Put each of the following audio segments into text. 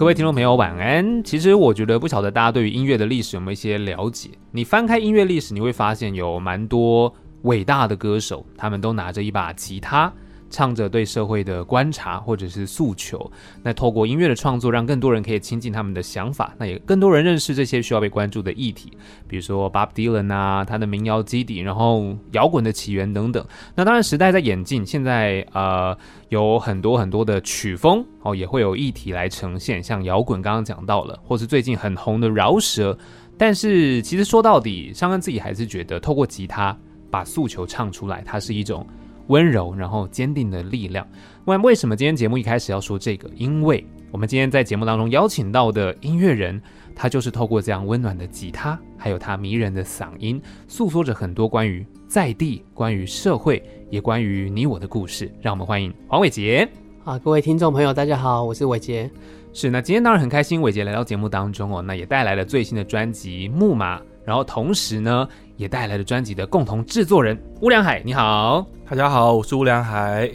各位听众朋友，晚安。其实我觉得，不晓得大家对于音乐的历史有没有一些了解？你翻开音乐历史，你会发现有蛮多伟大的歌手，他们都拿着一把吉他。唱着对社会的观察或者是诉求，那透过音乐的创作，让更多人可以亲近他们的想法，那也更多人认识这些需要被关注的议题，比如说 Bob Dylan 啊，他的民谣基底，然后摇滚的起源等等。那当然时代在演进，现在呃有很多很多的曲风哦，也会有议题来呈现，像摇滚刚刚讲到了，或是最近很红的饶舌。但是其实说到底，尚恩自己还是觉得透过吉他把诉求唱出来，它是一种。温柔，然后坚定的力量。问为什么今天节目一开始要说这个？因为我们今天在节目当中邀请到的音乐人，他就是透过这样温暖的吉他，还有他迷人的嗓音，诉说着很多关于在地、关于社会，也关于你我的故事。让我们欢迎黄伟杰。啊，各位听众朋友，大家好，我是伟杰。是，那今天当然很开心，伟杰来到节目当中哦，那也带来了最新的专辑《木马》，然后同时呢。也带来了专辑的共同制作人乌良海，你好，大家好，我是乌良海。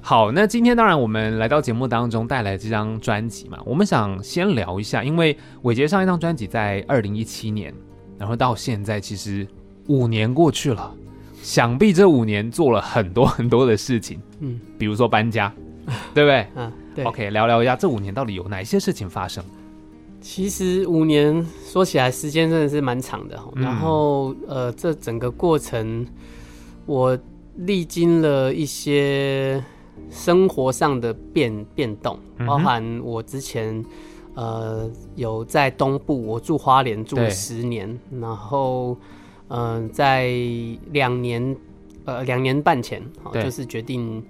好，那今天当然我们来到节目当中带来这张专辑嘛，我们想先聊一下，因为伟杰上一张专辑在二零一七年，然后到现在其实五年过去了，想必这五年做了很多很多的事情，嗯，比如说搬家，对不对？嗯，对。OK，聊聊一下这五年到底有哪些事情发生。其实五年说起来时间真的是蛮长的，嗯，然后呃，这整个过程我历经了一些生活上的变变动，包含我之前呃有在东部，我住花莲住了十年，然后嗯，呃，在两年呃两年半前，就是决定。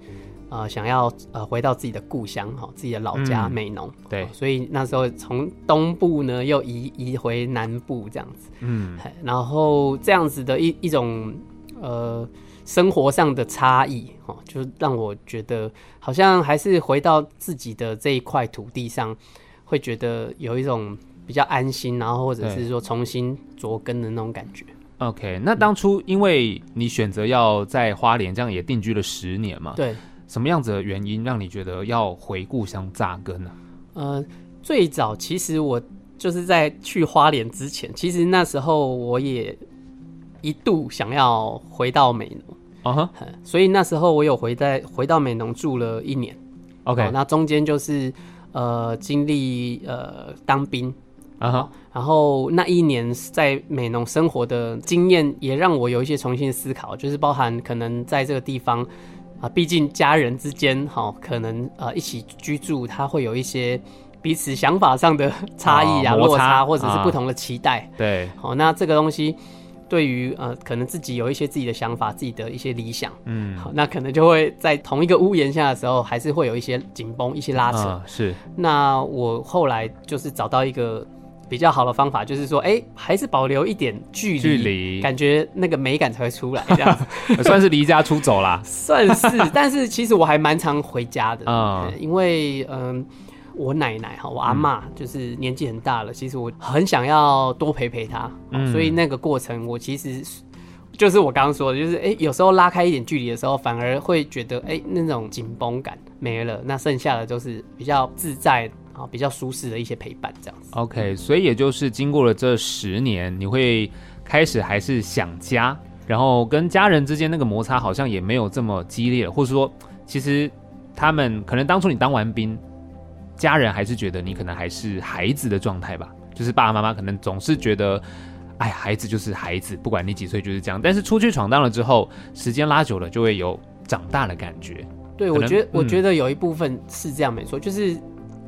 呃，想要呃回到自己的故乡哈，自己的老家美浓，嗯，对，所以那时候从东部呢又移移回南部这样子，嗯，然后这样子的一一种呃生活上的差异哈，就让我觉得好像还是回到自己的这一块土地上，会觉得有一种比较安心，然后或者是说重新着根的那种感觉。OK，那当初因为你选择要在花莲这样也定居了十年嘛，对。什么样子的原因让你觉得要回故乡扎根呢？呃，最早其实我就是在去花莲之前，其实那时候我也一度想要回到美浓啊哈，所以那时候我有回在回到美浓住了一年。OK，那中间就是呃经历呃当兵啊哈，然后那一年在美浓生活的经验也让我有一些重新思考，就是包含可能在这个地方。啊，毕竟家人之间，哈，可能呃一起居住，他会有一些彼此想法上的差异啊、落差，或者是不同的期待。对，好，那这个东西对于呃，可能自己有一些自己的想法、自己的一些理想，嗯，好，那可能就会在同一个屋檐下的时候，还是会有一些紧绷、一些拉扯。是。那我后来就是找到一个。比较好的方法就是说，哎、欸，还是保留一点距离，距离感觉那个美感才会出来，这样子 算是离家出走啦。算是，但是其实我还蛮常回家的，嗯，因为嗯，我奶奶哈，我阿妈就是年纪很大了，嗯，其实我很想要多陪陪她，嗯，所以那个过程我其实就是我刚刚说的，就是哎、欸，有时候拉开一点距离的时候，反而会觉得哎、欸，那种紧绷感没了，那剩下的就是比较自在。啊，比较舒适的一些陪伴，这样子。OK，所以也就是经过了这十年，你会开始还是想家，然后跟家人之间那个摩擦好像也没有这么激烈，或者说，其实他们可能当初你当完兵，家人还是觉得你可能还是孩子的状态吧，就是爸爸妈妈可能总是觉得，哎，孩子就是孩子，不管你几岁就是这样。但是出去闯荡了之后，时间拉久了就会有长大的感觉。对，我觉得，我觉得有一部分是这样，没错，就是。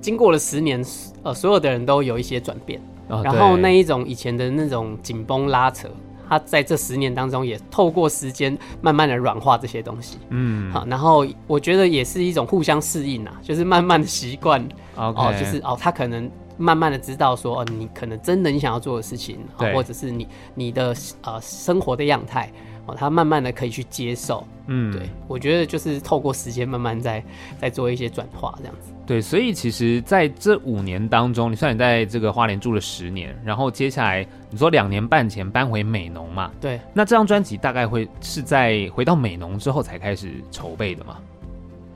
经过了十年，呃，所有的人都有一些转变，哦，然后那一种以前的那种紧绷拉扯，他在这十年当中也透过时间慢慢的软化这些东西，嗯，好，然后我觉得也是一种互相适应啊，就是慢慢的习惯，哦，okay，就是哦，他可能慢慢的知道说，哦，你可能真的你想要做的事情，或者是你你的呃生活的样态。哦，他慢慢的可以去接受，嗯，对，我觉得就是透过时间慢慢在在做一些转化，这样子。对，所以其实在这五年当中，你算你在这个花莲住了十年，然后接下来你说两年半前搬回美农嘛？对。那这张专辑大概会是在回到美农之后才开始筹备的吗？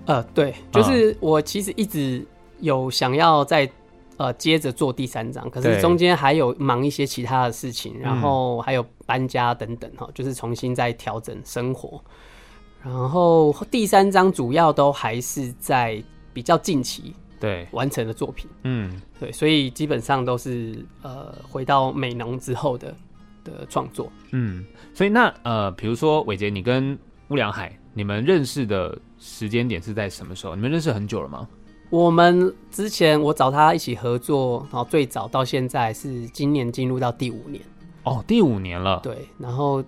呃，对，就是我其实一直有想要在呃接着做第三张，可是中间还有忙一些其他的事情，然后还有搬家等等哈，就是重新再调整生活。然后第三张主要都还是在比较近期对完成的作品，嗯，对，所以基本上都是呃回到美农之后的的创作，嗯，所以那呃比如说伟杰，你跟乌良海你们认识的时间点是在什么时候？你们认识很久了吗？我们之前我找他一起合作，然后最早到现在是今年进入到第五年，哦，第五年了，对，然后。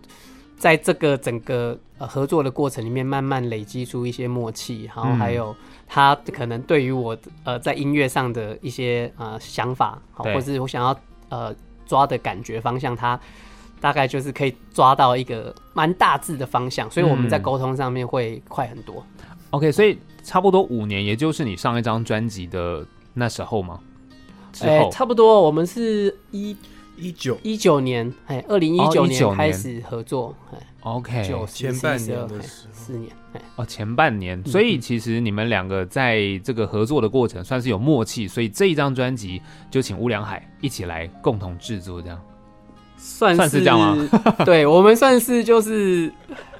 在这个整个呃合作的过程里面，慢慢累积出一些默契，然后还有他可能对于我呃在音乐上的一些呃想法，好，或是我想要呃抓的感觉方向，他大概就是可以抓到一个蛮大致的方向，所以我们在沟通上面会快很多。OK，所以差不多五年，也就是你上一张专辑的那时候吗？哎、欸，差不多，我们是一。一九。一九年，哎，二零一九年。开始合作，哎，OK，前半年的四年，哎，哦，前半年，所以其实你们两个在这个合作的过程算是有默契，所以这一张专辑就请乌良海一起来共同制作，这样。算是算是这样吗？对，我们算是就是，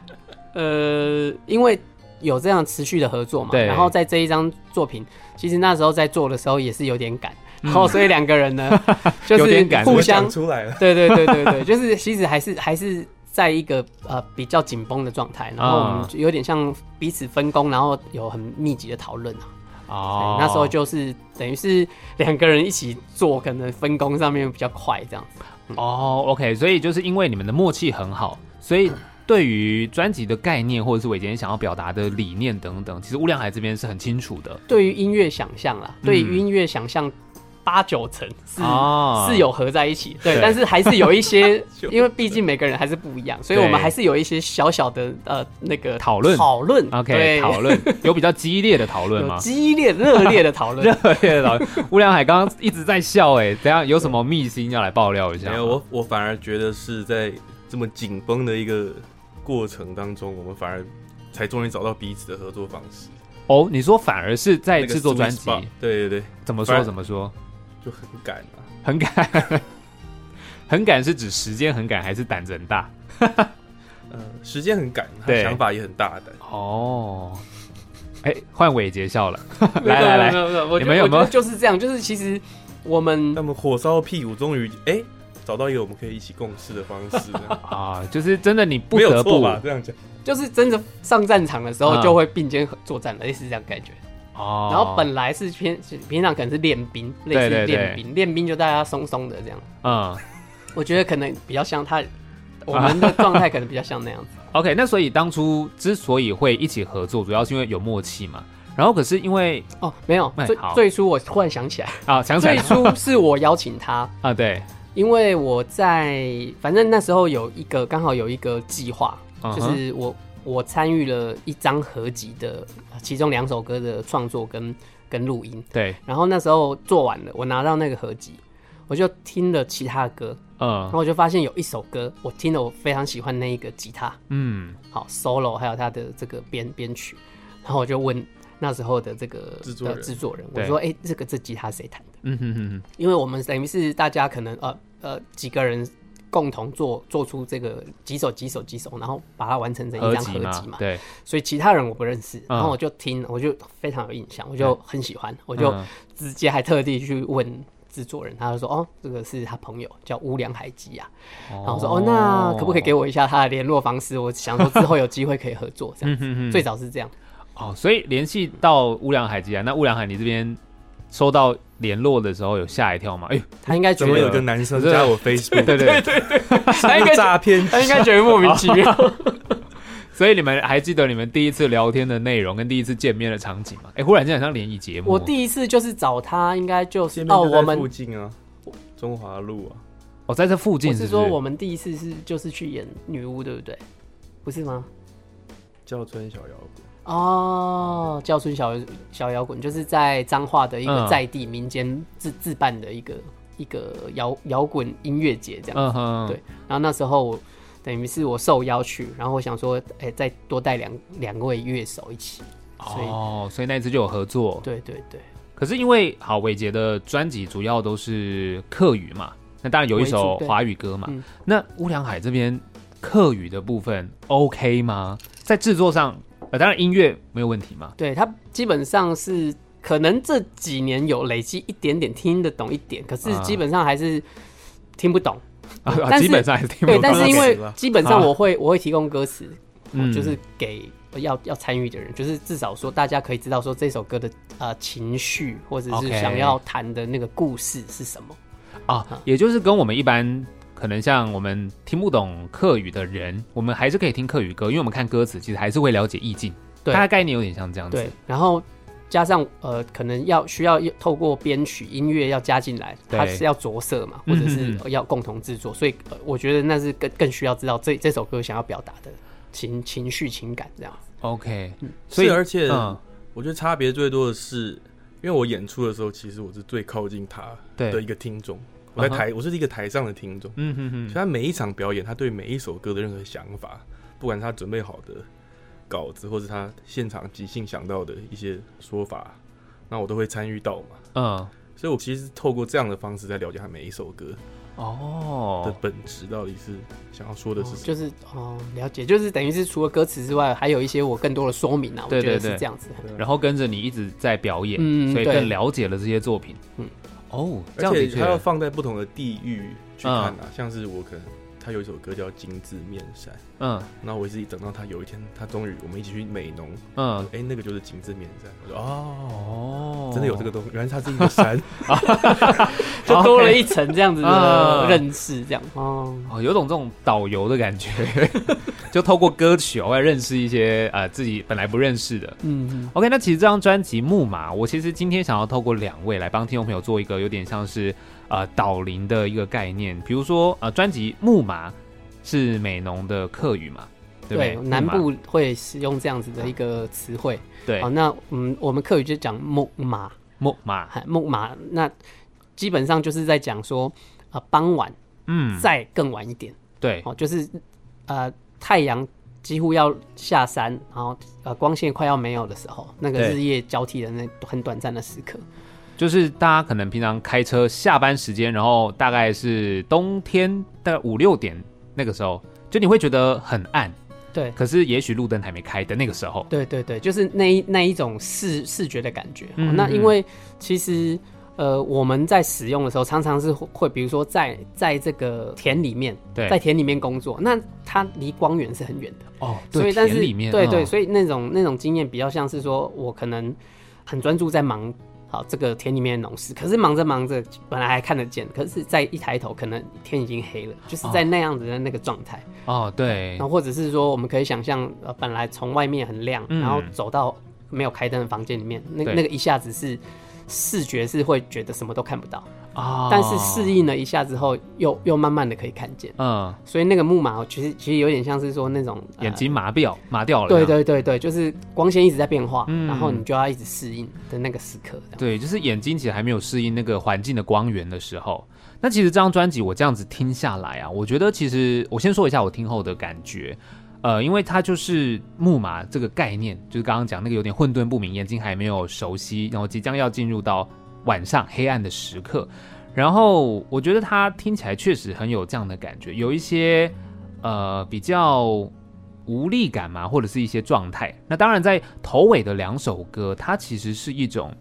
呃，因为有这样持续的合作嘛，然后在这一张作品，其实那时候在做的时候也是有点赶。然后，所以两个人呢，就是互相出来了。对对对对对，就是其实还是还是在一个呃比较紧绷的状态，然后我们有点像彼此分工，然后有很密集的讨论啊。哦，那时候就是等于是两个人一起做，可能分工上面比较快这样子。哦，OK，所以就是因为你们的默契很好，所以对于专辑的概念或者是伟捷想要表达的理念等等，其实乌良海这边是很清楚的。对于音乐想象啦，对于音乐想象。八九成是、哦、是有合在一起，对，对，但是还是有一些，因为毕竟每个人还是不一样，所以我们还是有一些小小的呃那个讨论讨论，OK，讨论 有比较激烈的讨论吗？激烈热烈的讨论，热烈的讨论。吴良海刚刚一直在笑，哎，等下有什么秘辛要来爆料一下？没有，我我反而觉得是在这么紧绷的一个过程当中，我们反而才终于找到彼此的合作方式。哦，你说反而是在制作专辑？对对对，怎么说？怎么说？就很赶啊，很赶，很赶是指时间很赶，还是胆子很大？呃，时间很赶，对，想法也很大胆。哦，哎、欸，换伟杰笑了，来来来，你们有没有就是这样？就是其实我们那么火烧屁股，终于哎找到一个我们可以一起共事的方式 啊！就是真的，你不得不吧？这样讲，就是真的上战场的时候就会并肩作战了，类似这样感觉。哦，然后本来是偏平常可能是练兵，类似练兵，练兵就大家松松的这样。嗯，我觉得可能比较像他，我们的状态可能比较像那样子。OK，那所以当初之所以会一起合作，主要是因为有默契嘛。然后可是因为哦，没有，最最初我忽然想起来啊，想起来，最初是我邀请他 啊，对，因为我在反正那时候有一个刚好有一个计划，就是我。我参与了一张合集的其中两首歌的创作跟跟录音，对。然后那时候做完了，我拿到那个合集，我就听了其他的歌，嗯。然后我就发现有一首歌，我听了我非常喜欢那一个吉他，嗯，好 solo，还有他的这个编编曲。然后我就问那时候的这个制作人，制作人，我说：“哎、欸，这个这吉他谁弹的？”嗯哼哼哼。因为我们等于是大家可能呃呃几个人。共同做做出这个几首几首几首，然后把它完成成一张合集嘛。对，所以其他人我不认识，嗯、然后我就听，我就非常有印象，我就很喜欢，嗯、我就直接还特地去问制作人，他就说：“哦，这个是他朋友叫乌良海基啊。哦”然后我说：“哦，那可不可以给我一下他的联络方式？我想说之后有机会可以合作这样子。最早是这样。哦，所以联系到乌良海基啊，那乌良海你这边。收到联络的时候有吓一跳吗？哎、欸，他应该觉得有个男生加我 Facebook，对对对对，他应该诈骗，他应该觉得莫名其妙。所以你们还记得你们第一次聊天的内容跟第一次见面的场景吗？哎、欸，忽然间好像联谊节目。我第一次就是找他，应该就是哦，我们附近啊，中华路啊，哦，在这附近是是。我是说我们第一次是就是去演女巫，对不对？不是吗？叫春小妖怪。哦，叫春小小摇滚，就是在彰化的一个在地民间自自办的一个一个摇摇滚音乐节，这样子。嗯哼。对，然后那时候等于是我受邀去，然后我想说，哎、欸，再多带两两位乐手一起。哦，所以那一次就有合作。对对对。可是因为好伟杰的专辑主要都是客语嘛，那当然有一首华语歌嘛。嗯、那乌良海这边客语的部分 OK 吗？在制作上，呃，当然音乐没有问题嘛。对，它基本上是可能这几年有累积一点点听得懂一点，可是基本上还是听不懂。啊、基本上还是听不懂。对，但是因为基本上我会、啊、我会提供歌词，嗯，就是给。要要参与的人，就是至少说，大家可以知道说这首歌的呃情绪，或者是想要谈的那个故事是什么啊。也就是跟我们一般可能像我们听不懂客语的人，我们还是可以听客语歌，因为我们看歌词其实还是会了解意境。对，它的概念有点像这样子。对，然后加上呃，可能要需要透过编曲音乐要加进来，它是要着色嘛，或者是要共同制作，所以、呃、我觉得那是更更需要知道这这首歌想要表达的。情情绪情感这样子，OK，所以而且我觉得差别最多的是，因为我演出的时候，其实我是最靠近他的一个听众，我在台，我是一个台上的听众，嗯哼哼，所以他每一场表演，他对每一首歌的任何想法，不管他准备好的稿子，或者他现场即兴想到的一些说法，那我都会参与到嘛，嗯，所以我其实透过这样的方式在了解他每一首歌。哦，的本质到底是想要说的是什么？就是哦，了解，就是等于是除了歌词之外，还有一些我更多的说明啊。对对对，我觉得是这样子。然后跟着你一直在表演，嗯，所以更了解了这些作品。嗯，哦，而且它要放在不同的地域去看啊，像是我可能。他有一首歌叫《金字面山》，嗯，然后我一直等到他有一天，他终于我们一起去美浓，嗯，哎、欸，那个就是金字面山，我说哦，真的有这个东西，原来它是一个山，就多了一层这样子的认识，这样。哦，哦，有种这种导游的感觉，就透过歌曲我来认识一些呃自己本来不认识的，嗯，OK，那其实这张专辑《木马》，我其实今天想要透过两位来帮听众朋友做一个有点像是。呃，导聆的一个概念，比如说，呃，专辑《木马》是美浓的客语嘛，对不对？对，南部会使用这样子的一个词汇。对，好，那嗯，我们客语就讲木马，木马，木马。那基本上就是在讲说，啊、呃，傍晚，嗯，再更晚一点，对，哦，就是呃，太阳几乎要下山，然后呃，光线快要没有的时候，那个日夜交替的那很短暂的时刻。就是大家可能平常开车下班时间，然后大概是冬天大概五六点那个时候，就你会觉得很暗，对。可是也许路灯还没开的那个时候，对对对，就是那一那一种视视觉的感觉。嗯嗯，那因为其实呃我们在使用的时候，常常是会比如说在在这个田里面，对，在田里面工作，那它离光源是很远的哦。所以但是田里面对对，所以那种那种经验比较像是说我可能很专注在忙。好，这个田里面的农事，可是忙着忙着，本来还看得见，可是再一抬头，可能天已经黑了，就是在那样子的那个状态。哦，对。然后或者是说，我们可以想象，呃，本来从外面很亮，嗯、然后走到没有开灯的房间里面，那那个一下子是视觉是会觉得什么都看不到。啊！但是适应了一下之后，又又慢慢的可以看见。嗯，所以那个木马其实其实有点像是说那种眼睛麻掉麻掉了。对对对对，就是光线一直在变化，嗯，然后你就要一直适应的那个时刻。对，就是眼睛其实还没有适应那个环境的光源的时候。那其实这张专辑我这样子听下来啊，我觉得其实我先说一下我听后的感觉。呃，因为它就是木马这个概念，就是刚刚讲那个有点混沌不明，眼睛还没有熟悉，然后即将要进入到。晚上黑暗的时刻，然后我觉得他听起来确实很有这样的感觉，有一些呃比较无力感嘛，或者是一些状态。那当然，在头尾的两首歌，它其实是一种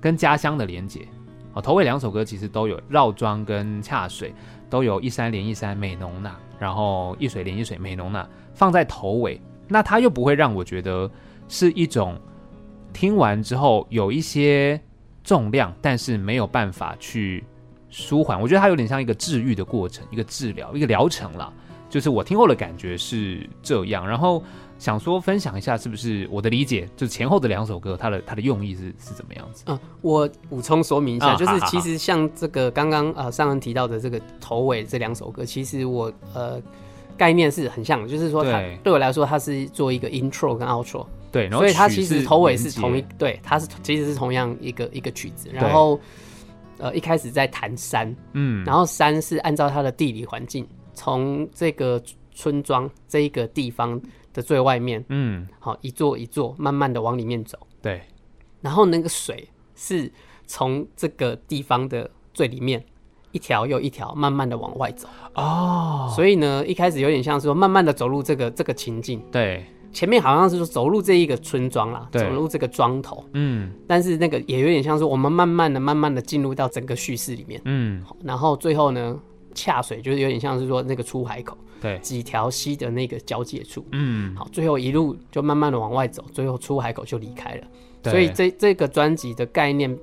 跟家乡的连接啊。头尾两首歌其实都有绕庄跟恰水，都有一山连一山美浓那，然后一水连一水美浓那，放在头尾，那它又不会让我觉得是一种听完之后有一些。重量，但是没有办法去舒缓。我觉得它有点像一个治愈的过程，一个治疗，一个疗程啦。就是我听后的感觉是这样，然后想说分享一下，是不是我的理解？就是前后的两首歌，它的它的用意是是怎么样子？嗯，我补充说明一下，嗯、就是其实像这个刚刚呃上恩提到的这个头尾这两首歌，其实我呃概念是很像的，就是说它对，对我来说，它是做一个 intro 跟 outro。对，所以它其实头尾是同一，对，它是其实是同样一个一个曲子。然后，呃，一开始在弹山，嗯，然后山是按照它的地理环境，从这个村庄这一个地方的最外面，嗯，好，一座一座慢慢的往里面走。对，然后那个水是从这个地方的最里面一条又一条慢慢的往外走哦，所以呢，一开始有点像说慢慢的走入这个这个情境，对，前面好像是说走入这一个村庄啦，对。走入这个庄头，嗯，但是那个也有点像是我们慢慢的、慢慢的进入到整个叙事里面，嗯，然后最后呢，恰水就是有点像是说那个出海口，对，几条溪的那个交界处，嗯，好，最后一路就慢慢的往外走，最后出海口就离开了，所以这这个专辑的概念。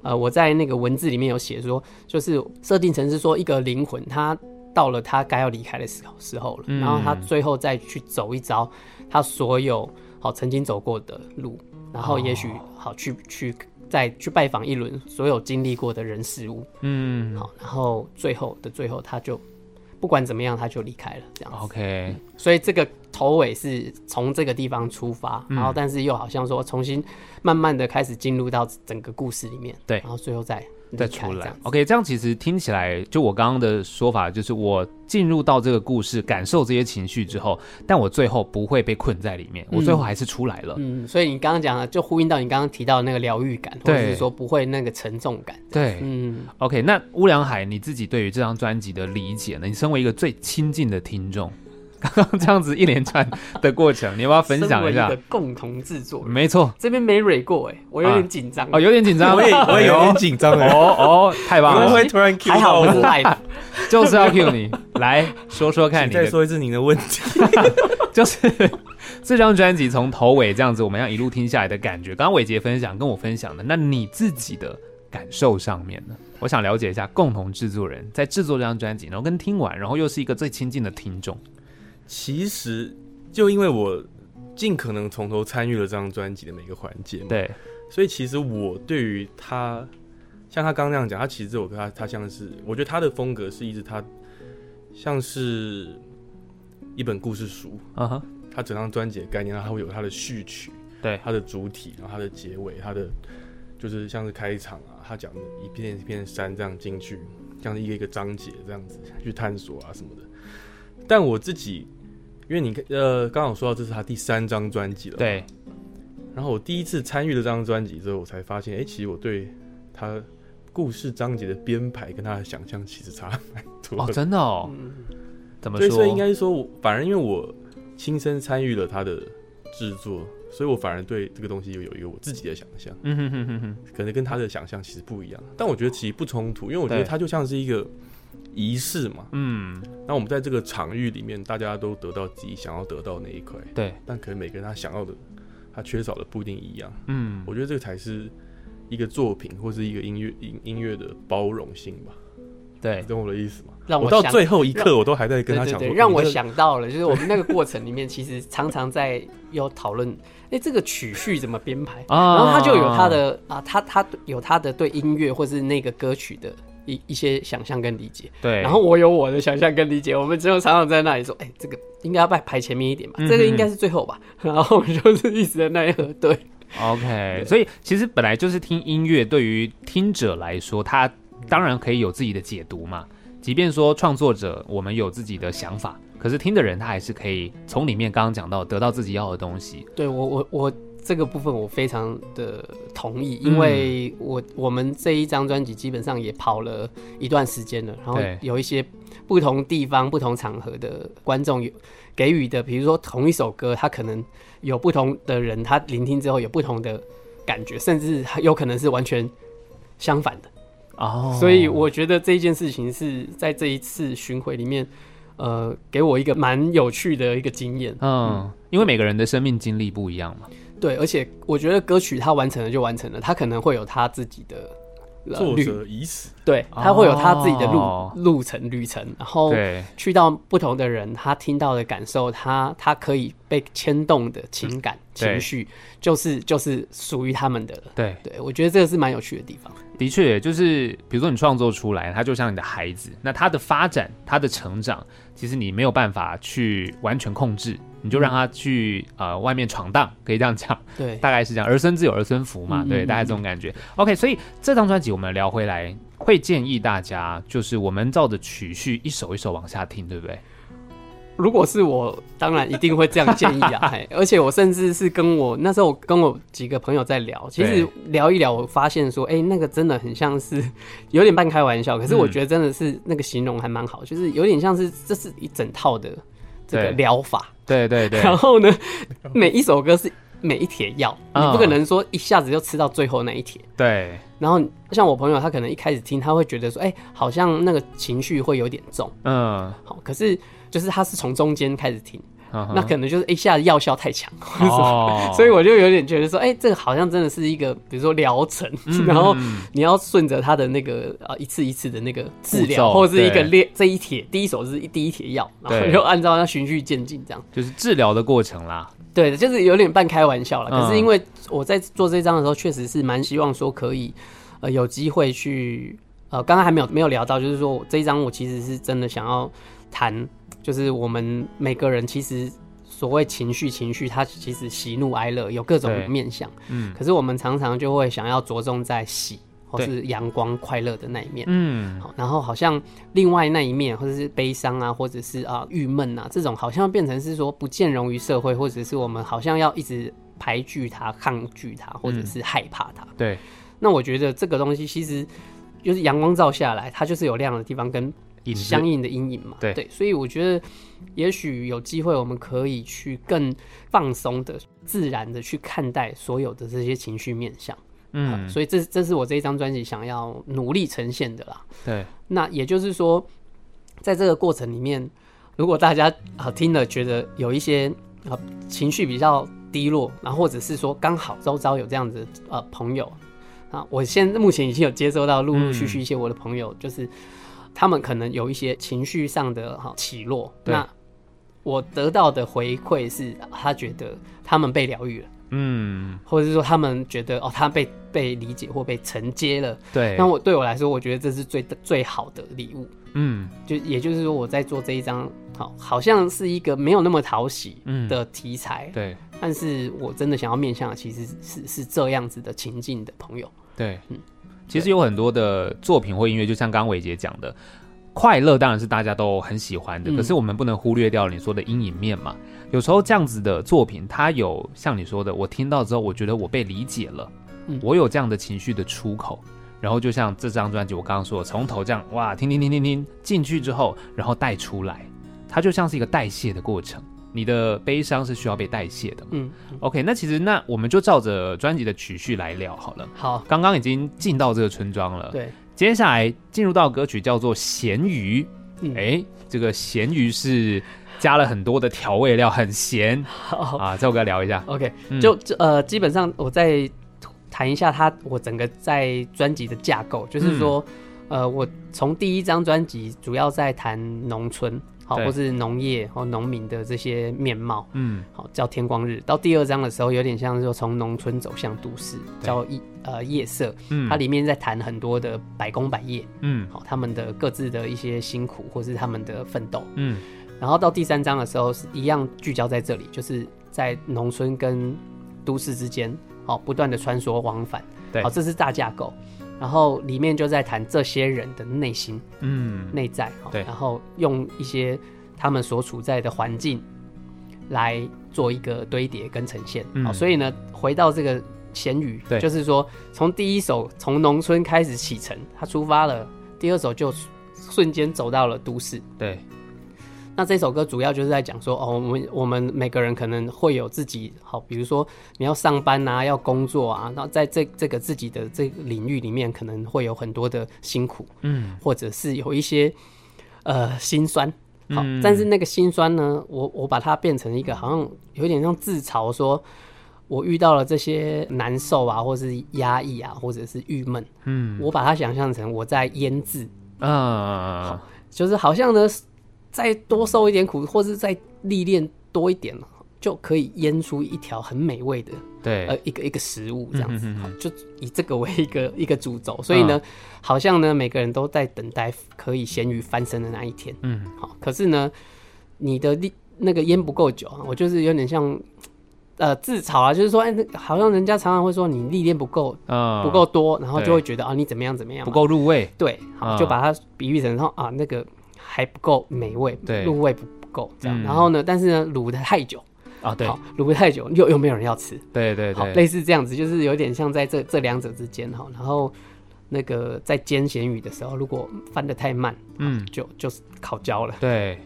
呃，我在那个文字里面有写说，就是设定成是说一个灵魂，他到了他该要离开的时候时候了，嗯，然后他最后再去走一遭他所有好曾经走过的路，然后也许好去去再去拜访一轮所有经历过的人事物，嗯，好，然后最后的最后他就。不管怎么样，他就离开了，这样子。OK，所以这个头尾是从这个地方出发，嗯，然后但是又好像说重新慢慢的开始进入到整个故事里面，对，然后最后再。再出来，OK，这样其实听起来，就我刚刚的说法，就是我进入到这个故事，感受这些情绪之后，但我最后不会被困在里面，嗯、我最后还是出来了。嗯，所以你刚刚讲的，就呼应到你刚刚提到的那个疗愈感，或者是说不会那个沉重感。对，嗯，OK，那乌良海你自己对于这张专辑的理解呢？你身为一个最亲近的听众。刚刚这样子一连串的过程，你要不要分享一下？一共同制作，没错，这边没蕊过哎，我有点紧张。哦，有点紧张，我也我也有点紧张哎，哦哦，太棒了，会突然 Q 还好我是 live，就是要 Q 你。来说说看，你再说一次你的问题，就是这张专辑从头尾这样子，我们要一路听下来的感觉。刚刚伟杰分享跟我分享的，那你自己的感受上面呢？我想了解一下，共同制作人在制作这张专辑，然后跟听完，然后又是一个最亲近的听众。其实，就因为我尽可能从头参与了这张专辑的每个环节，对，所以其实我对于他，像他刚刚那样讲，他其实这首歌他他像是，我觉得他的风格是一直他像是一本故事书啊哈，他整张专辑的概念，他会有他的序曲，对，他的主体，然后他的结尾，他的就是像是开场啊，他讲的一片一片山这样进去，像是一个一个章节这样子去探索啊什么的。但我自己，因为你呃，刚好说到这是他第三张专辑了，对。然后我第一次参与了这张专辑之后，我才发现，哎、欸，其实我对他故事章节的编排跟他的想象其实差蛮多。哦，真的哦。怎么说？所以应该是说我，反而因为我亲身参与了他的制作，所以我反而对这个东西又有一个我自己的想象。嗯哼哼哼哼，可能跟他的想象其实不一样，但我觉得其实不冲突，因为我觉得他就像是一个。仪式嘛，嗯，那我们在这个场域里面，大家都得到自己想要得到的那一块，对，但可能每个人他想要的，他缺少的不一定一样，嗯，我觉得这个才是一个作品或是一个音乐音音乐的包容性吧，对，懂我的意思吗？让我，我到最后一刻我都还在跟他讲，对，让我想到了，就是我们那个过程里面，其实常常在有讨论，哎，这个曲序怎么编排，啊。然后他就有他的啊，他他有他的对音乐或是那个歌曲的。一一些想象跟理解，对，然后我有我的想象跟理解，我们只有常常在那里说，哎、欸，这个应该要排排前面一点吧，嗯、这个应该是最后吧，然后我们就是一直在那里核对。OK，所以其实本来就是听音乐，对于听者来说，他当然可以有自己的解读嘛。即便说创作者我们有自己的想法，可是听的人他还是可以从里面刚刚讲到得到自己要的东西。对我我我。我这个部分我非常的同意，因为我我们这一张专辑基本上也跑了一段时间了，然后有一些不同地方、不同场合的观众有给予的，比如说同一首歌，他可能有不同的人，他聆听之后有不同的感觉，甚至有可能是完全相反的哦。所以我觉得这件事情是在这一次巡回里面，呃，给我一个蛮有趣的一个经验。嗯，因为每个人的生命经历不一样嘛。对，而且我觉得歌曲它完成了就完成了，它可能会有他自己的作者已死，对，他会有他自己的路、哦、路程旅程，然后去到不同的人，他听到的感受，他他可以被牵动的情感情绪，就是就是属于他们的。对，对我觉得这个是蛮有趣的地方。的确，就是比如说你创作出来，他就像你的孩子，那他的发展，他的成长，其实你没有办法去完全控制。你就让他去呃外面闯荡，可以这样讲，对，大概是这样。儿孙自有儿孙福嘛，对，大概这种感觉。OK，所以这张专辑我们聊回来，会建议大家就是我们照着曲序一首一首往下听，对不对？如果是我，当然一定会这样建议啊！而且我甚至是跟我那时候跟我几个朋友在聊，其实聊一聊，我发现说，哎、欸，那个真的很像是有点半开玩笑，可是我觉得真的是那个形容还蛮好，就是有点像是这是一整套的这个疗法，对对对。然后呢，每一首歌是每一帖药，你不可能说一下子就吃到最后那一帖。对。然后像我朋友，他可能一开始听，他会觉得说，哎、欸，好像那个情绪会有点重，嗯，好，可是。就是他是从中间开始听，uh. 那可能就是一下子药效太强，oh. 所以我就有点觉得说，哎、欸，这个好像真的是一个，比如说疗程，mm hmm. 然后你要顺着他的那个啊一次一次的那个治疗，或者是一个列这一帖，第一手是第一帖药，然后就按照那循序渐进这样，就是治疗的过程啦。对的，就是有点半开玩笑了。可是因为我在做这张的时候，确实是蛮希望说可以呃有机会去呃，刚刚还没有没有聊到，就是说我这一张我其实是真的想要谈。就是我们每个人其实所谓情绪，情绪它其实喜怒哀乐有各种面相，嗯，可是我们常常就会想要着重在喜或是阳光快乐的那一面，嗯，好，然后好像另外那一面或者是悲伤啊，或者是啊郁闷啊这种，好像变成是说不见容于社会，或者是我们好像要一直排拒它、抗拒它，或者是害怕它，对。那我觉得这个东西其实就是阳光照下来，它就是有亮的地方跟。相应的阴影嘛，对，对，所以我觉得，也许有机会，我们可以去更放松的、自然的去看待所有的这些情绪面相。嗯，所以这这是我这一张专辑想要努力呈现的啦。对，那也就是说，在这个过程里面，如果大家啊听了觉得有一些啊情绪比较低落，然后或者是说刚好周遭有这样子呃朋友啊，我现在目前已经有接收到陆陆续续一些我的朋友，嗯、就是。他们可能有一些情绪上的哈起落，那我得到的回馈是，他觉得他们被疗愈了，嗯，或者是说他们觉得哦，他被被理解或被承接了，对。那我对我来说，我觉得这是最最好的礼物，嗯，就也就是说我在做这一张，好，好像是一个没有那么讨喜的题材，嗯、对。但是我真的想要面向的其实是是这样子的情境的朋友，对，嗯。其实有很多的作品或音乐，就像刚刚伟杰讲的，快乐当然是大家都很喜欢的，可是我们不能忽略掉你说的阴影面嘛。有时候这样子的作品，它有像你说的，我听到之后，我觉得我被理解了，我有这样的情绪的出口，然后就像这张专辑，我刚刚说的，从头这样哇，听听听听听进去之后，然后带出来，它就像是一个代谢的过程。你的悲伤是需要被代谢的，嗯，OK，那其实那我们就照着专辑的曲序来聊好了。好，刚刚已经进到这个村庄了，对，接下来进入到歌曲叫做《咸鱼》，哎、欸，这个咸鱼是加了很多的调味料，很咸。好。啊，这首歌聊一下。OK，就呃，基本上我再谈一下它我整个在专辑的架构，就是说，嗯、呃，我从第一张专辑主要在谈农村。好，或是农业或农民的这些面貌，嗯，好，叫天光日。到第二章的时候，有点像是说从农村走向都市，叫夜呃夜色，嗯，它里面在谈很多的百工百业，嗯，好，他们的各自的一些辛苦或是他们的奋斗，嗯，然后到第三章的时候是一样聚焦在这里，就是在农村跟都市之间，好，不断的穿梭往返，对，好，这是大架构。然后里面就在谈这些人的内心，嗯，内在，对，然后用一些他们所处在的环境来做一个堆叠跟呈现，好，所以呢，回到这个咸鱼，对，就是说从第一首从农村开始启程，他出发了，第二首就瞬间走到了都市，对。那这首歌主要就是在讲说，哦，我们我们每个人可能会有自己好，比如说你要上班啊，要工作啊，那在这这个自己的这个领域里面，可能会有很多的辛苦，嗯，或者是有一些呃心酸，好，嗯，但是那个心酸呢，我我把它变成一个好像有点像自嘲，说我遇到了这些难受啊，或是压抑啊，或者是郁闷，嗯，我把它想象成我在腌制，啊，就是好像呢。再多受一点苦，或是再历练多一点，就可以腌出一条很美味的，对，呃，一个一个食物这样子，嗯、哼哼就以这个为一个一个主轴，所以呢，嗯、好像呢，每个人都在等待可以咸鱼翻身的那一天，嗯，好，可是呢，你的那个腌不够久啊，我就是有点像。呃，自嘲啊，就是说，哎、欸，好像人家常常会说你历练不够，嗯，不够多，然后就会觉得啊，你怎么样怎么样，不够入味，对，好，嗯、就把它比喻成说啊，那个还不够美味，对，入味不够这样。嗯、然后呢，但是呢，卤的太久。啊，对，卤得太久又又没有人要吃，对对对，好，类似这样子，就是有点像在这这两者之间哈。然后那个在煎咸鱼的时候，如果翻的太慢，嗯，就就是烤焦了，对。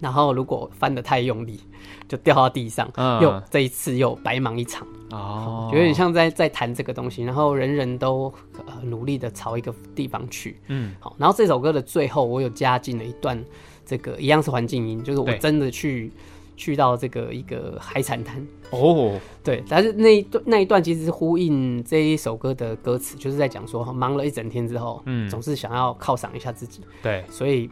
然后如果翻的太用力，就掉到地上，嗯、又这一次又白忙一场哦，有点像在在谈这个东西。然后人人都、呃、努力的朝一个地方去，嗯，好。然后这首歌的最后，我有加进了一段，这个一样是环境音，就是我真的去去到这个一个海产摊哦，对。但是那一段那一段其实是呼应这一首歌的歌词，就是在讲说忙了一整天之后，嗯，总是想要犒赏一下自己，对，所以。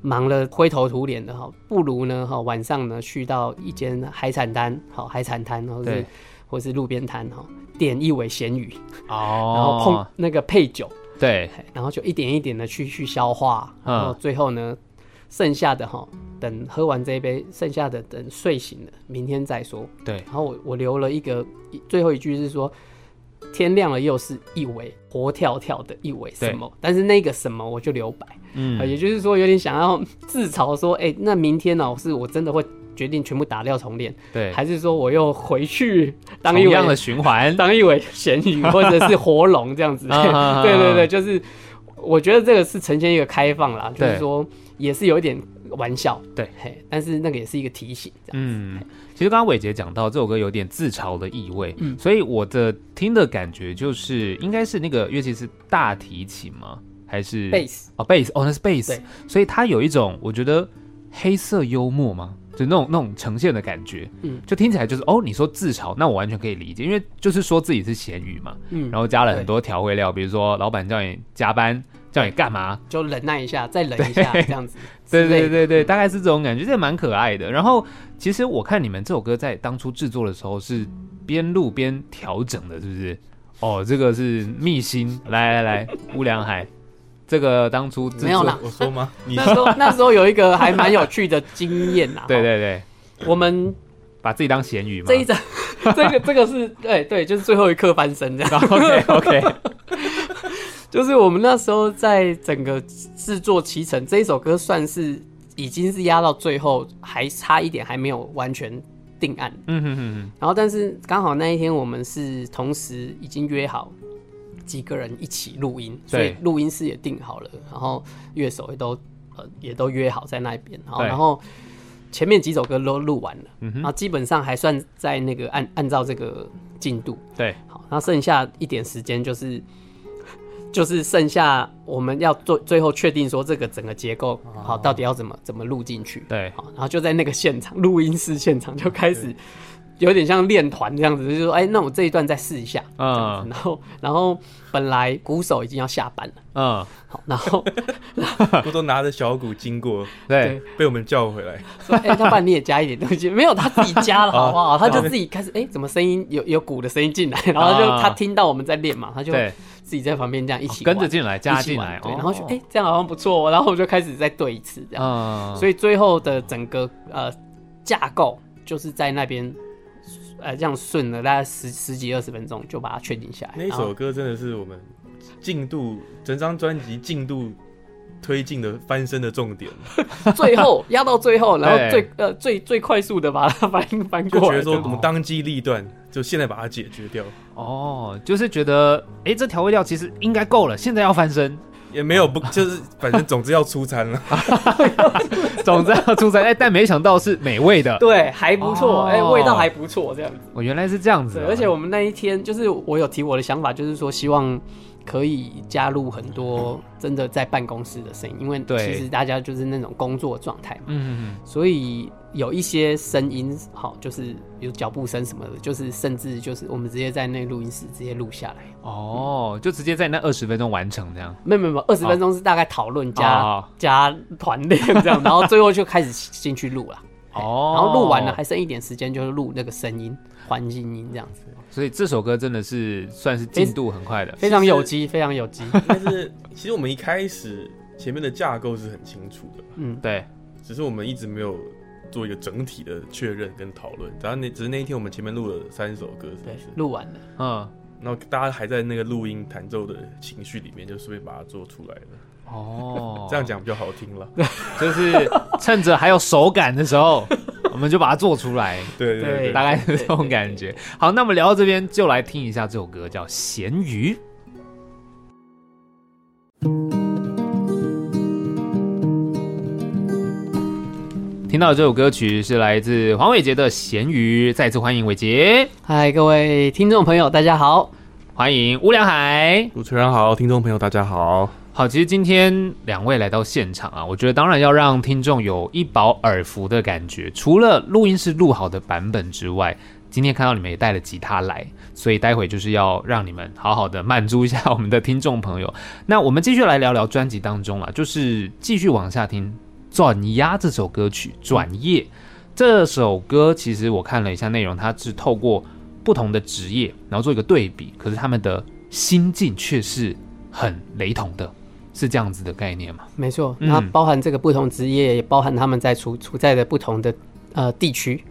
忙了灰头土脸的哈，不如呢哈晚上呢去到一间海产摊，好海产摊，或是对或是路边摊哈，点一尾咸鱼哦，然后碰那个配酒，对，然后就一点一点的去去消化，然后最后呢，剩下的哈等喝完这一杯，剩下的等睡醒了，明天再说。对，然后我我留了一个最后一句是说。天亮了，又是一尾活跳跳的一尾什么？但是那个什么我就留白，嗯，也就是说有点想要自嘲说，哎、欸，那明天呢、喔，是我真的会决定全部打掉重练，对，还是说我又回去当一尾样的循环，当一尾咸鱼或者是活龙这样子？对对对，就是我觉得这个是呈现一个开放啦，就是说也是有一点玩笑，对，嘿，但是那个也是一个提醒，这样子。嗯其实刚刚伟杰讲到这首歌有点自嘲的意味，嗯，所以我的听的感觉就是应该是那个乐器是大提琴吗？还是贝斯？哦，贝斯哦，那是贝斯。对所以它有一种我觉得黑色幽默嘛，就那种那种呈现的感觉，嗯，就听起来就是哦，你说自嘲，那我完全可以理解，因为就是说自己是咸鱼嘛，嗯，然后加了很多调味料，比如说老板叫你加班。叫你干嘛？就忍耐一下，再忍一下，这样子。对对对对，大概是这种感觉，这蛮可爱的。然后，其实我看你们这首歌在当初制作的时候是边录边调整的，是不是？哦，这个是秘辛。来来来，乌良海，这个当初没有啦，我说吗？你那时候那时候有一个还蛮有趣的经验 呐。对对对，我们把自己当咸鱼嘛。这一张，这个这个是对对，就是最后一刻翻身这样。OK OK。就是我们那时候在整个制作期程，这一首歌算是已经是压到最后，还差一点还没有完全定案。嗯哼哼哼。然后，但是刚好那一天我们是同时已经约好几个人一起录音，所以录音室也定好了，然后乐手也都呃也都约好在那边。然后，然后前面几首歌都录完了，然后基本上还算在那个按按照这个进度。对。好，然后剩下一点时间就是。就是剩下我们要做最后确定说这个整个结构好到底要怎么怎么录进去，对，好，然后就在那个现场录音室现场就开始有点像练团这样子，就是说哎，那我这一段再试一下，嗯，然后然后本来鼓手已经要下班了，嗯，好，然后 我都拿着小鼓经过，对，被我们叫回来，说哎，要不然你也加一点东西，没有他自己加了 好不好？他就自己开始哎，怎么声音？有有鼓的声音进来，然后就他听到我们在练嘛，他就。自己在旁边这样一起跟着进来加进来，对，然后就哎，这样好像不错，然后我就开始再对一次这样，所以最后的整个呃架构就是在那边呃这样顺了大概十十几二十分钟就把它确定下来。那首歌真的是我们进度整张专辑进度推进的翻身的重点，最后压到最后，然后最呃最最快速的把它 翻翻过来，觉得说我们当机立断。就现在把它解决掉哦，就是觉得哎、欸，这调味料其实应该够了，现在要翻身也没有不，就是反正总之要出餐了，总之要出餐哎、欸，但没想到是美味的，对，还不错，哎、哦欸，味道还不错，这样子。我原来是这样子、啊，而且我们那一天就是我有提我的想法，就是说希望。可以加入很多真的在办公室的声音，因为其实大家就是那种工作状态嘛，嗯，所以有一些声音，好，就是有脚步声什么的，就是甚至就是我们直接在那录音室直接录下来，哦，就直接在那二十分钟完成这样？没有没有，二十分钟是大概讨论加加团练这样，然后最后就开始进去录了，哦，然后录完了还剩一点时间，就是录那个声音环境音这样子。所以这首歌真的是算是进度很快的，非常有机，非常有机。但是其实我们一开始前面的架构是很清楚的，嗯，对。只是我们一直没有做一个整体的确认跟讨论。然后那只是那一天我们前面录了三首歌，是不是？录完了，嗯。然后大家还在那个录音弹奏的情绪里面，就顺便把它做出来了。哦，这样讲比较好听了，就是趁着还有手感的时候，我们就把它做出来。对对对，大概是这种感觉。好，那么聊到这边，就来听一下这首歌，叫《咸鱼》。听到这首歌曲是来自黄伟杰的《咸鱼》，再次欢迎伟杰。嗨，各位听众朋友，大家好，欢迎吴良海。主持人好，听众朋友大家好。好，其实今天两位来到现场啊，我觉得当然要让听众有一饱耳福的感觉。除了录音室录好的版本之外，今天看到你们也带了吉他来，所以待会就是要让你们好好的满足一下我们的听众朋友。那我们继续来聊聊专辑当中啊，就是继续往下听。转压这首歌曲，转业这首歌，其实我看了一下内容，它是透过不同的职业，然后做一个对比，可是他们的心境却是很雷同的，是这样子的概念吗？没错，那包含这个不同职业，也包含他们在处处在的不同的呃地区。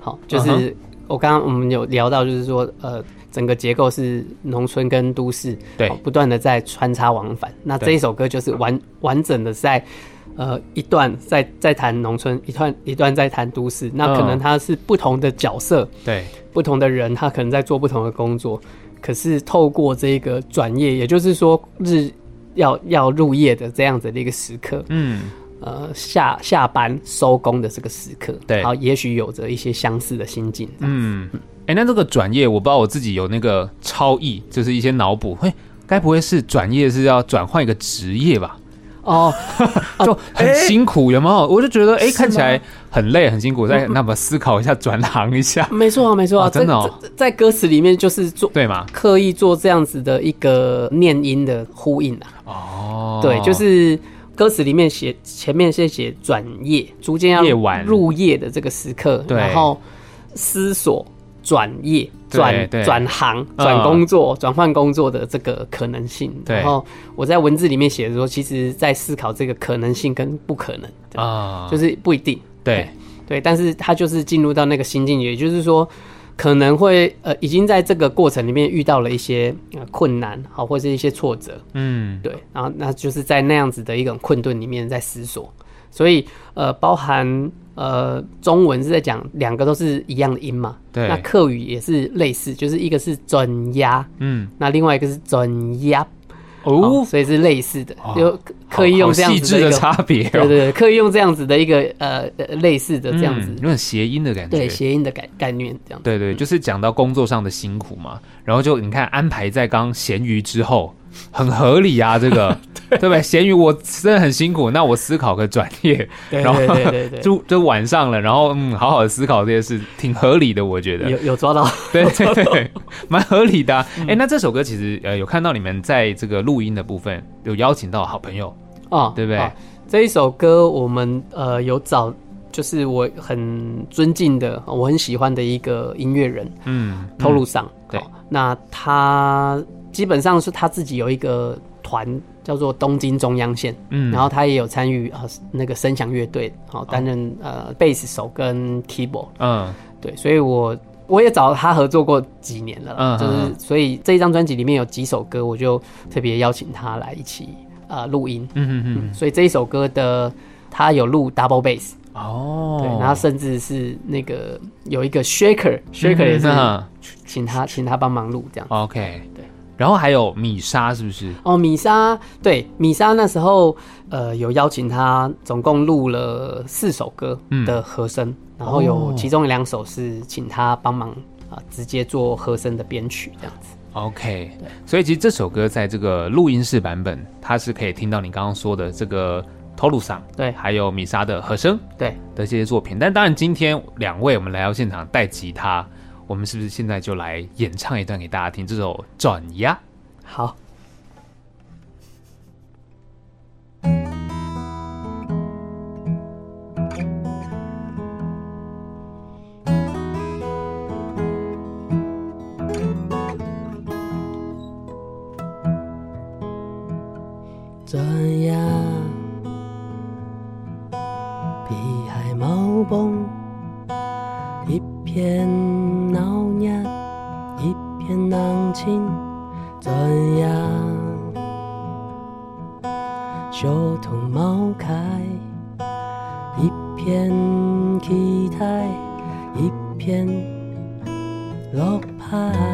好，就是我刚刚我们有聊到，就是说呃，整个结构是农村跟都市，对，不断的在穿插往返。那这一首歌就是完完整的在。呃，一段在在谈农村，一段一段在谈都市，那可能他是不同的角色，对，不同的人，他可能在做不同的工作，可是透过这个转业，也就是说日要要入夜的这样子的一个时刻，嗯，呃，下下班收工的这个时刻，对，然后也许有着一些相似的心境，嗯，哎、欸，那这个转业，我不知道我自己有那个超意，就是一些脑补，会，该不会是转业是要转换一个职业吧？哦，就很辛苦，欸、有没有？我就觉得，哎、欸，看起来很累，很辛苦。再那么思考一下，转行一下。没错啊，没错啊，真的、哦，在歌词里面就是做对嘛？刻意做这样子的一个念音的呼应啊。哦，对，就是歌词里面写前面先写转夜，逐渐要入夜的这个时刻，然后思索。转业、转转行、转工作、转换工作的这个可能性，然后我在文字里面写的说，其实在思考这个可能性跟不可能啊，就是不一定，对。对，但是他就是进入到那个心境，也就是说可能会呃，已经在这个过程里面遇到了一些困难，好，或者是一些挫折，嗯，对，然后那就是在那样子的一种困顿里面在思索，所以呃，包含。呃，中文是在讲两个都是一样的音嘛？对。那客语也是类似，就是一个是准压，嗯，那另外一个是准压，哦，所以是类似的，就、哦、刻意用这样子的差别、哦，对对对，刻意用这样子的一个呃类似的这样子，有点谐音的感觉，对，谐音的概概念这样子，对，对对，就是讲到工作上的辛苦嘛，然后就你看安排在刚咸鱼之后。很合理啊，这个。对。不，对？吧？咸鱼我真的很辛苦，那我思考个转业，然后就就晚上了，然后嗯，好好的思考这些事，挺合理的，我觉得。有有抓到，对 对对，蛮合理的、啊。哎、嗯。欸，那这首歌其实呃有看到你们在这个录音的部分有邀请到好朋友啊，对不对？啊、这一首歌我们呃有找，就是我很尊敬的，我很喜欢的一个音乐人，嗯，透露桑，对，那他。基本上是他自己有一个团叫做东京中央线，嗯，然后他也有参与呃那个声响乐队，好担任呃贝斯手跟 keyboard，嗯，对，所以我我也找他合作过几年了，嗯，就是所以这一张专辑里面有几首歌，我就特别邀请他来一起呃录音，嗯嗯嗯，所以这一首歌的他有录 double bass，哦，对，然后甚至是那个有一个 shaker，shaker 也是请他请他帮忙录这样，OK，对。然后还有米莎是不是？哦，米莎对米莎那时候呃有邀请他，总共录了四首歌的和声，嗯，然后有其中两首是请他帮忙啊，呃，直接做和声的编曲这样子。OK，对，所以其实这首歌在这个录音室版本，它是可以听到你刚刚说的这个透露桑对，还有米莎的和声对的这些作品。但当然今天两位我们来到现场带吉他。我们是不是现在就来演唱一段给大家听？这首《转呀》好。转压，皮海毛崩，一片。浪轻转压，小桐冒开，一片期待，一片落败。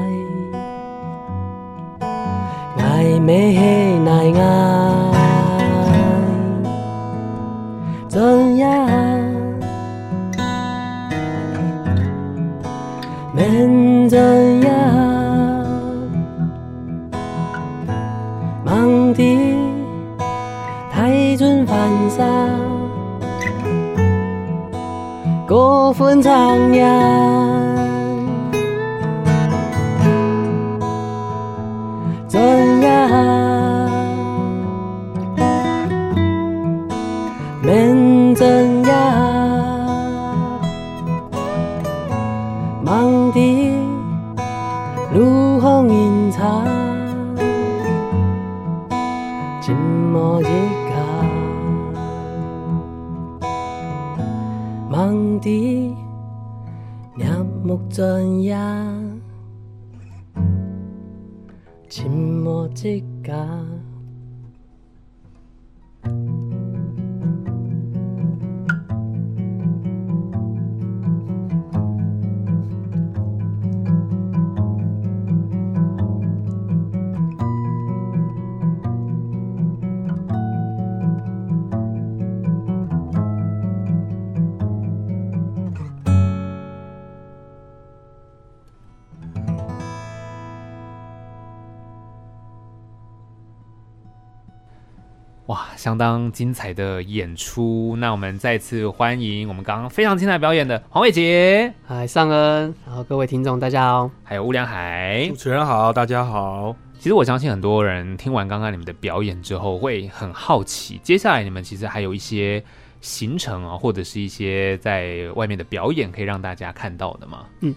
相当精彩的演出，那我们再次欢迎我们刚刚非常精彩表演的黄伟杰，嗨，尚恩，然后各位听众大家好，还有吴良海，主持人好，大家好。其实我相信很多人听完刚刚你们的表演之后，会很好奇，接下来你们其实还有一些行程啊，或者是一些在外面的表演，可以让大家看到的吗？嗯。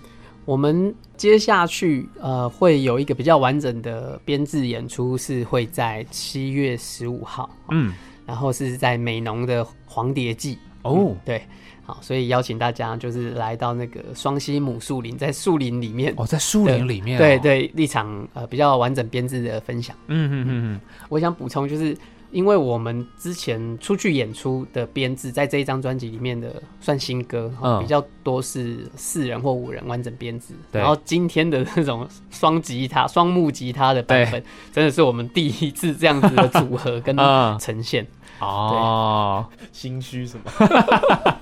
我们接下去呃会有一个比较完整的编制演出，是会在七月十五号，嗯，然后是在美浓的黄蝶记哦、嗯，对，好，所以邀请大家就是来到那个双溪母树林，在树林里面哦，在树林里面、哦，对对，一场呃比较完整编制的分享，嗯嗯嗯嗯，我想补充就是。因为我们之前出去演出的编制，在这一张专辑里面的算新歌，嗯，比较多是四人或五人完整编制。然后今天的那种双吉他、双木吉他的版本，真的是我们第一次这样子的组合跟 呈现。哦，心虚什么？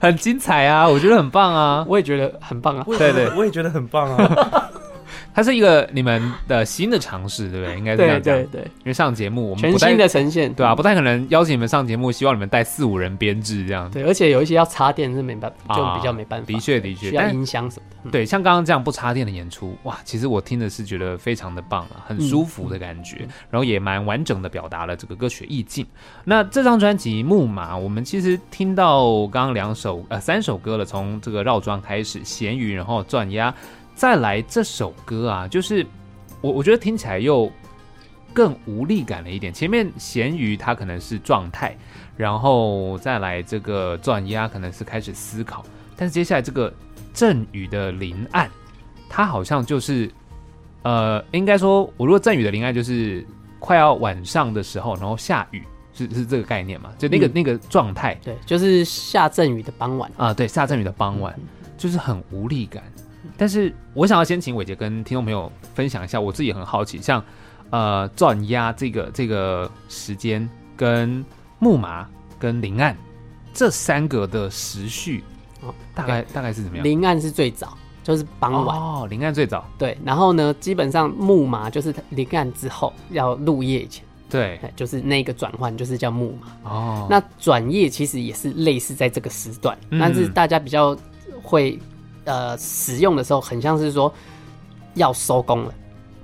很精彩啊！我觉得很棒啊！我也觉得很棒啊！对对，我也觉得很棒啊！它是一个你们的新的尝试，对不对？应该是这样讲。对对对，因为上节目我们全新的呈现，对啊，不太可能邀请你们上节目，希望你们带四五人编制这样。对，而且有一些要插电是没办法，就比较没办法。的确的确，需要音箱什么的。对，像刚刚这样不插电的演出，哇，其实我听的是觉得非常的棒啊，很舒服的感觉，然后也蛮完整的表达了这个歌曲意境。那这张专辑《木马》，我们其实听到刚刚两首呃三首歌了，从这个绕桩开始，咸鱼，然后钻鸭，再来这首歌啊，就是。我我觉得听起来又更无力感了一点。前面咸鱼它可能是状态，然后再来这个转压可能是开始思考，但是接下来这个阵雨的临岸，它好像就是呃，应该说，我如果阵雨的临岸就是快要晚上的时候，然后下雨，是是这个概念嘛？就那个、嗯、那个状态，对，就是下阵雨的傍晚啊，对，下阵雨的傍晚，嗯、就是很无力感。但是我想要先请伟杰跟听众朋友分享一下，我自己也很好奇，像呃钻压这个这个时间跟木马跟林岸这三个的时序，哦，大概大概是怎么样？林岸是最早，就是傍晚哦。林岸最早，对。然后呢，基本上木马就是林岸之后要入夜以前，对，就是那个转换就是叫木马哦。那转夜其实也是类似在这个时段，嗯，但是大家比较会。呃，使用的时候很像是说要收工了，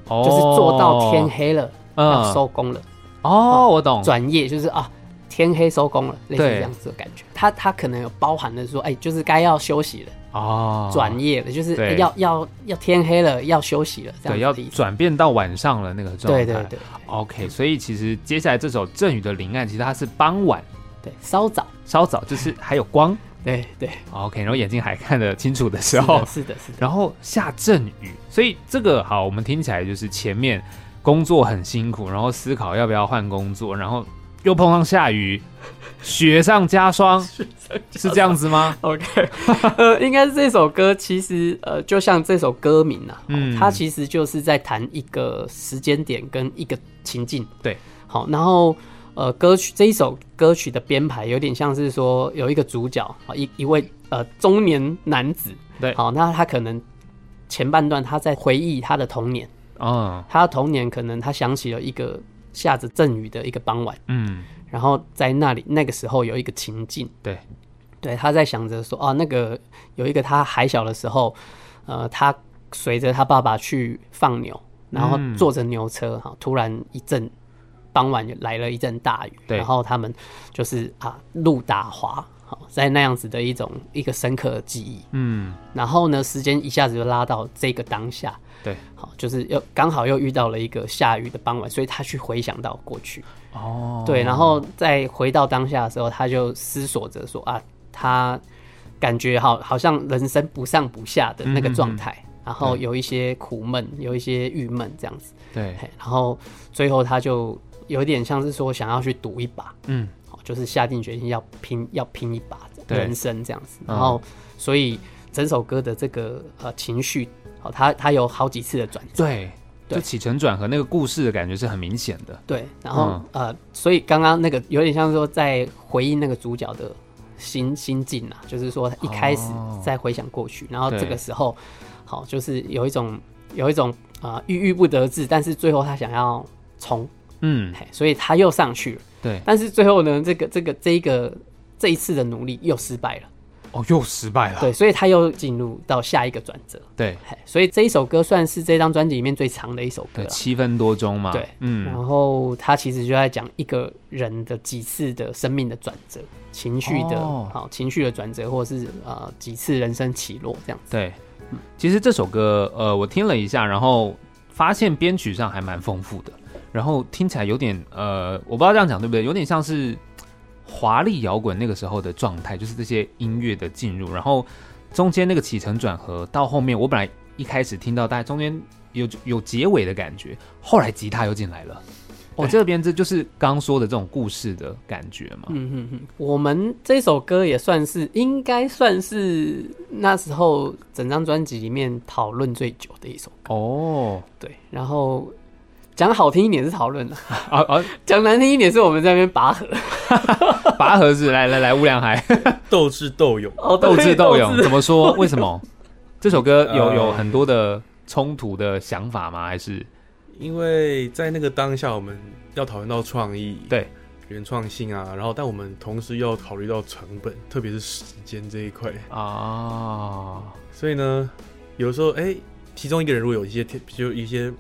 哦，就是做到天黑了，嗯，要收工了。哦，我懂。转业就是啊，天黑收工了，类似这样子的感觉。它它可能有包含的说，哎，就是该要休息了。哦，转业了，就是要要要天黑了，要休息了，这样子。对，要转变到晚上了那个状态。对对对。OK，所以其实接下来这首《阵雨的临岸》，其实它是傍晚，对，稍早，稍早，就是还有光。对对，OK，然后眼睛还看得清楚的时候，是的，是的，是的，然后下阵雨，所以这个好，我们听起来就是前面工作很辛苦，然后思考要不要换工作，然后又碰上下雨，雪上加霜，是这样子吗？OK，呃，应该是这首歌，其实呃，就像这首歌名啊，嗯，它其实就是在谈一个时间点跟一个情境。对，好，然后呃，歌曲这一首歌曲的编排有点像是说有一个主角啊，一一位呃中年男子，对，好，那他可能前半段他在回忆他的童年。啊，他的童年可能他想起了一个。下着阵雨的一个傍晚，嗯，然后在那里那个时候有一个情境，对，对，他在想着说，哦，那个有一个他还小的时候，呃，他随着他爸爸去放牛，然后坐着牛车，哈、嗯，突然一阵傍晚来了一阵大雨，然后他们就是啊路打滑，好，在那样子的一种一个深刻的记忆，嗯，然后呢，时间一下子就拉到这个当下。对，好，就是又刚好又遇到了一个下雨的傍晚，所以他去回想到过去。哦，对，然后再回到当下的时候，他就思索着说啊，他感觉好好像人生不上不下的那个状态，嗯，然后有一些苦闷，有一些郁闷这样子。对，然后最后他就有点像是说想要去赌一把，嗯，就是下定决心要拼，要拼一把人生这样子。然后，所以整首歌的这个呃情绪。好，他他有好几次的转折，对，就起承转合那个故事的感觉是很明显的。对，然后、嗯、呃，所以刚刚那个有点像是说在回应那个主角的心心境啊，就是说一开始在回想过去，哦、然后这个时候，好，就是有一种有一种啊郁郁不得志，但是最后他想要冲，嗯，所以他又上去了，对，但是最后呢，这个这个这一个这一次的努力又失败了。哦，又失败了。对，所以他又进入到下一个转折。对，所以这一首歌算是这张专辑里面最长的一首歌，七分多钟嘛。对，嗯。然后他其实就在讲一个人的几次的生命的转折，情绪的，好、哦、情绪的转折，或者是呃几次人生起落这样子。对，其实这首歌呃我听了一下，然后发现编曲上还蛮丰富的，然后听起来有点呃我不知道这样讲对不对，有点像是。华丽摇滚那个时候的状态，就是这些音乐的进入，然后中间那个起承转合，到后面我本来一开始听到大概中间有有结尾的感觉，后来吉他又进来了。我、哦、这边这就是刚刚说的这种故事的感觉嘛。嗯嗯嗯，我们这首歌也算是应该算是那时候整张专辑里面讨论最久的一首歌。哦，对，然后。讲好听一点是讨论的，啊啊，讲难听一点是我们在那边拔河，拔河是来来来，乌梁海。斗智斗勇，哦，斗智斗勇怎么说？为什么？这首歌有有很多的冲突的想法吗？还是？因为在那个当下，我们要讨论到创意，对。原创性啊，然后但我们同时又要考虑到成本，特别是时间这一块。啊，所以呢，有时候哎、欸，其中一个人如果有一些就一些。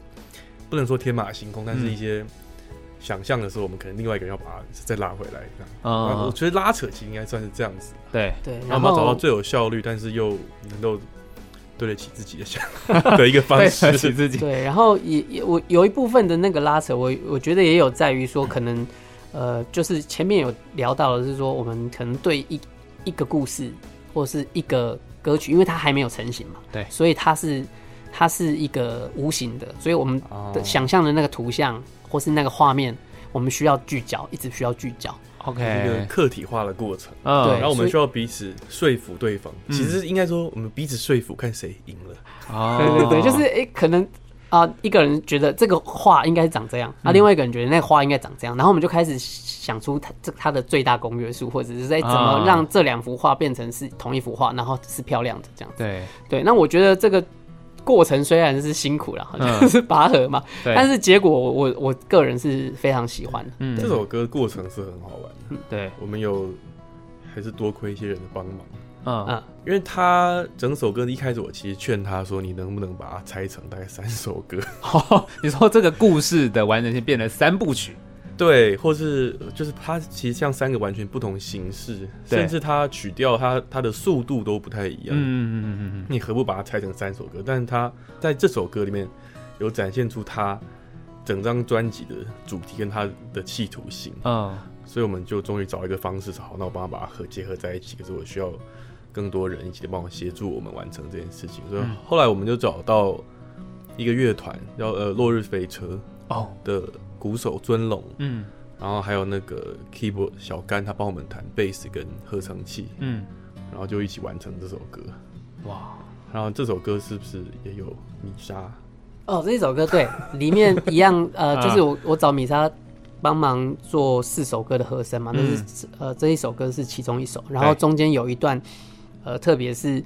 不能说天马行空，但是一些想象的时候，我们可能另外一个人要把它再拉回来。这样，啊，我觉得拉扯其实应该算是这样子。对对，然后我们要找到最有效率，但是又能够对得起自己的想 的一个方式。对得起自己。对，然后也也我有一部分的那个拉扯，我我觉得也有在于说，可能呃，就是前面有聊到的是说，我们可能对一一个故事或是一个歌曲，因为它还没有成型嘛，对，所以它是。它是一个无形的，所以我们的想象的那个图像或是那个画面，我们需要聚焦，一直需要聚焦。OK，一个客体化的过程。嗯，对，然后我们需要彼此说服对方。其实应该说，我们彼此说服，看谁赢了。哦，对对对，就是诶，可能啊，一个人觉得这个画应该是长这样，啊另外一个人觉得那个画应该长这样，然后我们就开始想出它这它的最大公约数，或者是在怎么让这两幅画变成是同一幅画，然后是漂亮的这样子。对对，那我觉得这个。过程虽然是辛苦了，嗯、就是拔河嘛，但是结果我我我个人是非常喜欢的。嗯，这首歌过程是很好玩的。嗯、对，我们有还是多亏一些人的帮忙。嗯嗯，因为他整首歌一开始，我其实劝他说：“你能不能把它拆成大概三首歌？”哦，你说这个故事的完整性变成三部曲。对，或是就是它其实像三个完全不同形式，甚至它曲调它它的速度都不太一样。嗯嗯嗯嗯嗯，你何不把它拆成三首歌？但是它在这首歌里面有展现出它整张专辑的主题跟它的企图性。嗯，所以我们就终于找一个方式，好，那我帮他把它合结合在一起。可是我需要更多人一起帮我协助我们完成这件事情。所以后来我们就找到一个乐团，叫呃落日飞车哦的。鼓手尊龙，嗯，然后还有那个 keyboard 小甘，他帮我们弹贝斯跟合成器，嗯，然后就一起完成这首歌。哇，然后这首歌是不是也有米莎？哦，这一首歌对，里面一样，呃，就是我我找米莎帮忙做四首歌的和声嘛，那、嗯、是呃这一首歌是其中一首，然后中间有一段，呃，特别是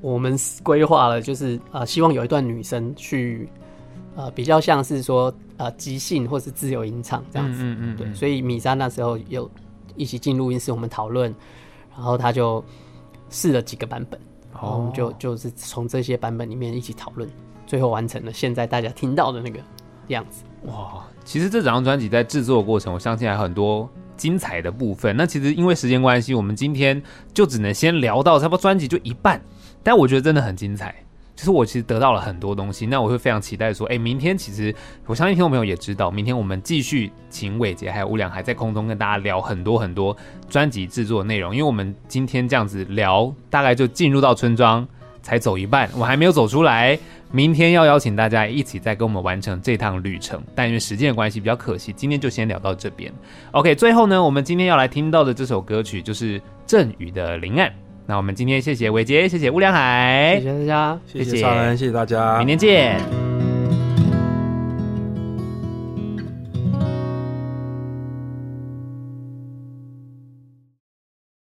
我们规划了，就是呃希望有一段女生去。呃，比较像是说呃即兴或是自由吟唱这样子，嗯嗯，嗯，对，所以米莎那时候有一起进录音室，我们讨论，然后他就试了几个版本，然后我们就就是从这些版本里面一起讨论，最后完成了现在大家听到的那个样子。哇，其实这整张专辑在制作过程，我相信还有很多精彩的部分。那其实因为时间关系，我们今天就只能先聊到差不多专辑就一半，但我觉得真的很精彩。就是我其实得到了很多东西，那我会非常期待说，哎、明天其实我相信听众朋友也知道，明天我们继续请伟杰还有吴良海在空中跟大家聊很多很多专辑制作内容，因为我们今天这样子聊，大概就进入到村庄才走一半，我还没有走出来。明天要邀请大家一起再跟我们完成这趟旅程，但因为时间的关系比较可惜，今天就先聊到这边。OK，最后呢，我们今天要来听到的这首歌曲就是郑宇的《林岸》。那我们今天谢谢伟杰，谢谢吴良海，谢谢大家，谢谢超人，谢谢大家，明天见。